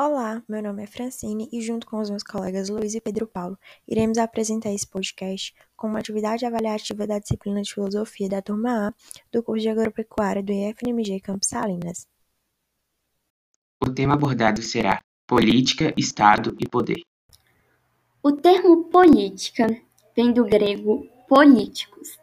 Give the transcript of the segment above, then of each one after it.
Olá, meu nome é Francine e, junto com os meus colegas Luiz e Pedro Paulo, iremos apresentar esse podcast como uma atividade avaliativa da disciplina de Filosofia da Turma A do curso de Agropecuária do IFNMG Campos Salinas. O tema abordado será Política, Estado e Poder. O termo política vem do grego políticos.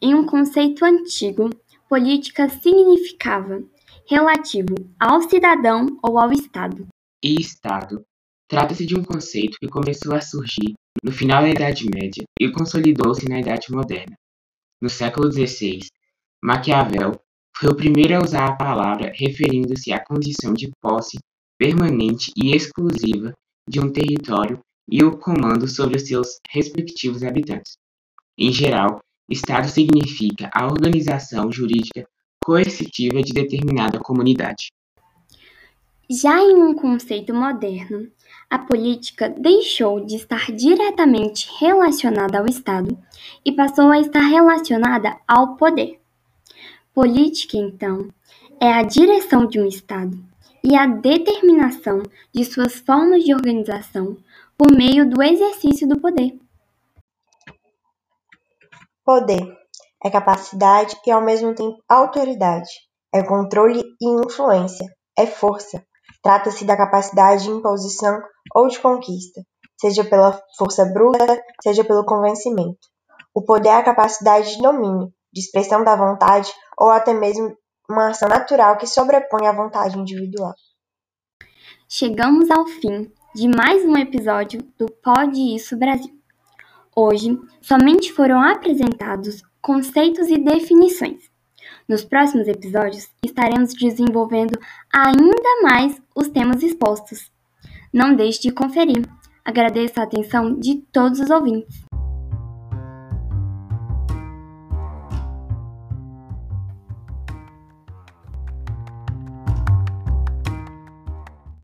Em um conceito antigo, política significava relativo ao cidadão ou ao Estado e Estado trata-se de um conceito que começou a surgir no final da Idade Média e consolidou-se na Idade Moderna. No século XVI, Maquiavel foi o primeiro a usar a palavra referindo-se à condição de posse permanente e exclusiva de um território e o comando sobre os seus respectivos habitantes. Em geral, Estado significa a organização jurídica coercitiva de determinada comunidade. Já em um conceito moderno, a política deixou de estar diretamente relacionada ao Estado e passou a estar relacionada ao poder. Política, então, é a direção de um Estado e a determinação de suas formas de organização por meio do exercício do poder. Poder é capacidade e ao mesmo tempo autoridade, é controle e influência, é força, Trata-se da capacidade de imposição ou de conquista, seja pela força bruta, seja pelo convencimento. O poder é a capacidade de domínio, de expressão da vontade ou até mesmo uma ação natural que sobrepõe a vontade individual. Chegamos ao fim de mais um episódio do Pode Isso Brasil. Hoje, somente foram apresentados conceitos e definições. Nos próximos episódios, estaremos desenvolvendo ainda mais os temas expostos. Não deixe de conferir. Agradeço a atenção de todos os ouvintes.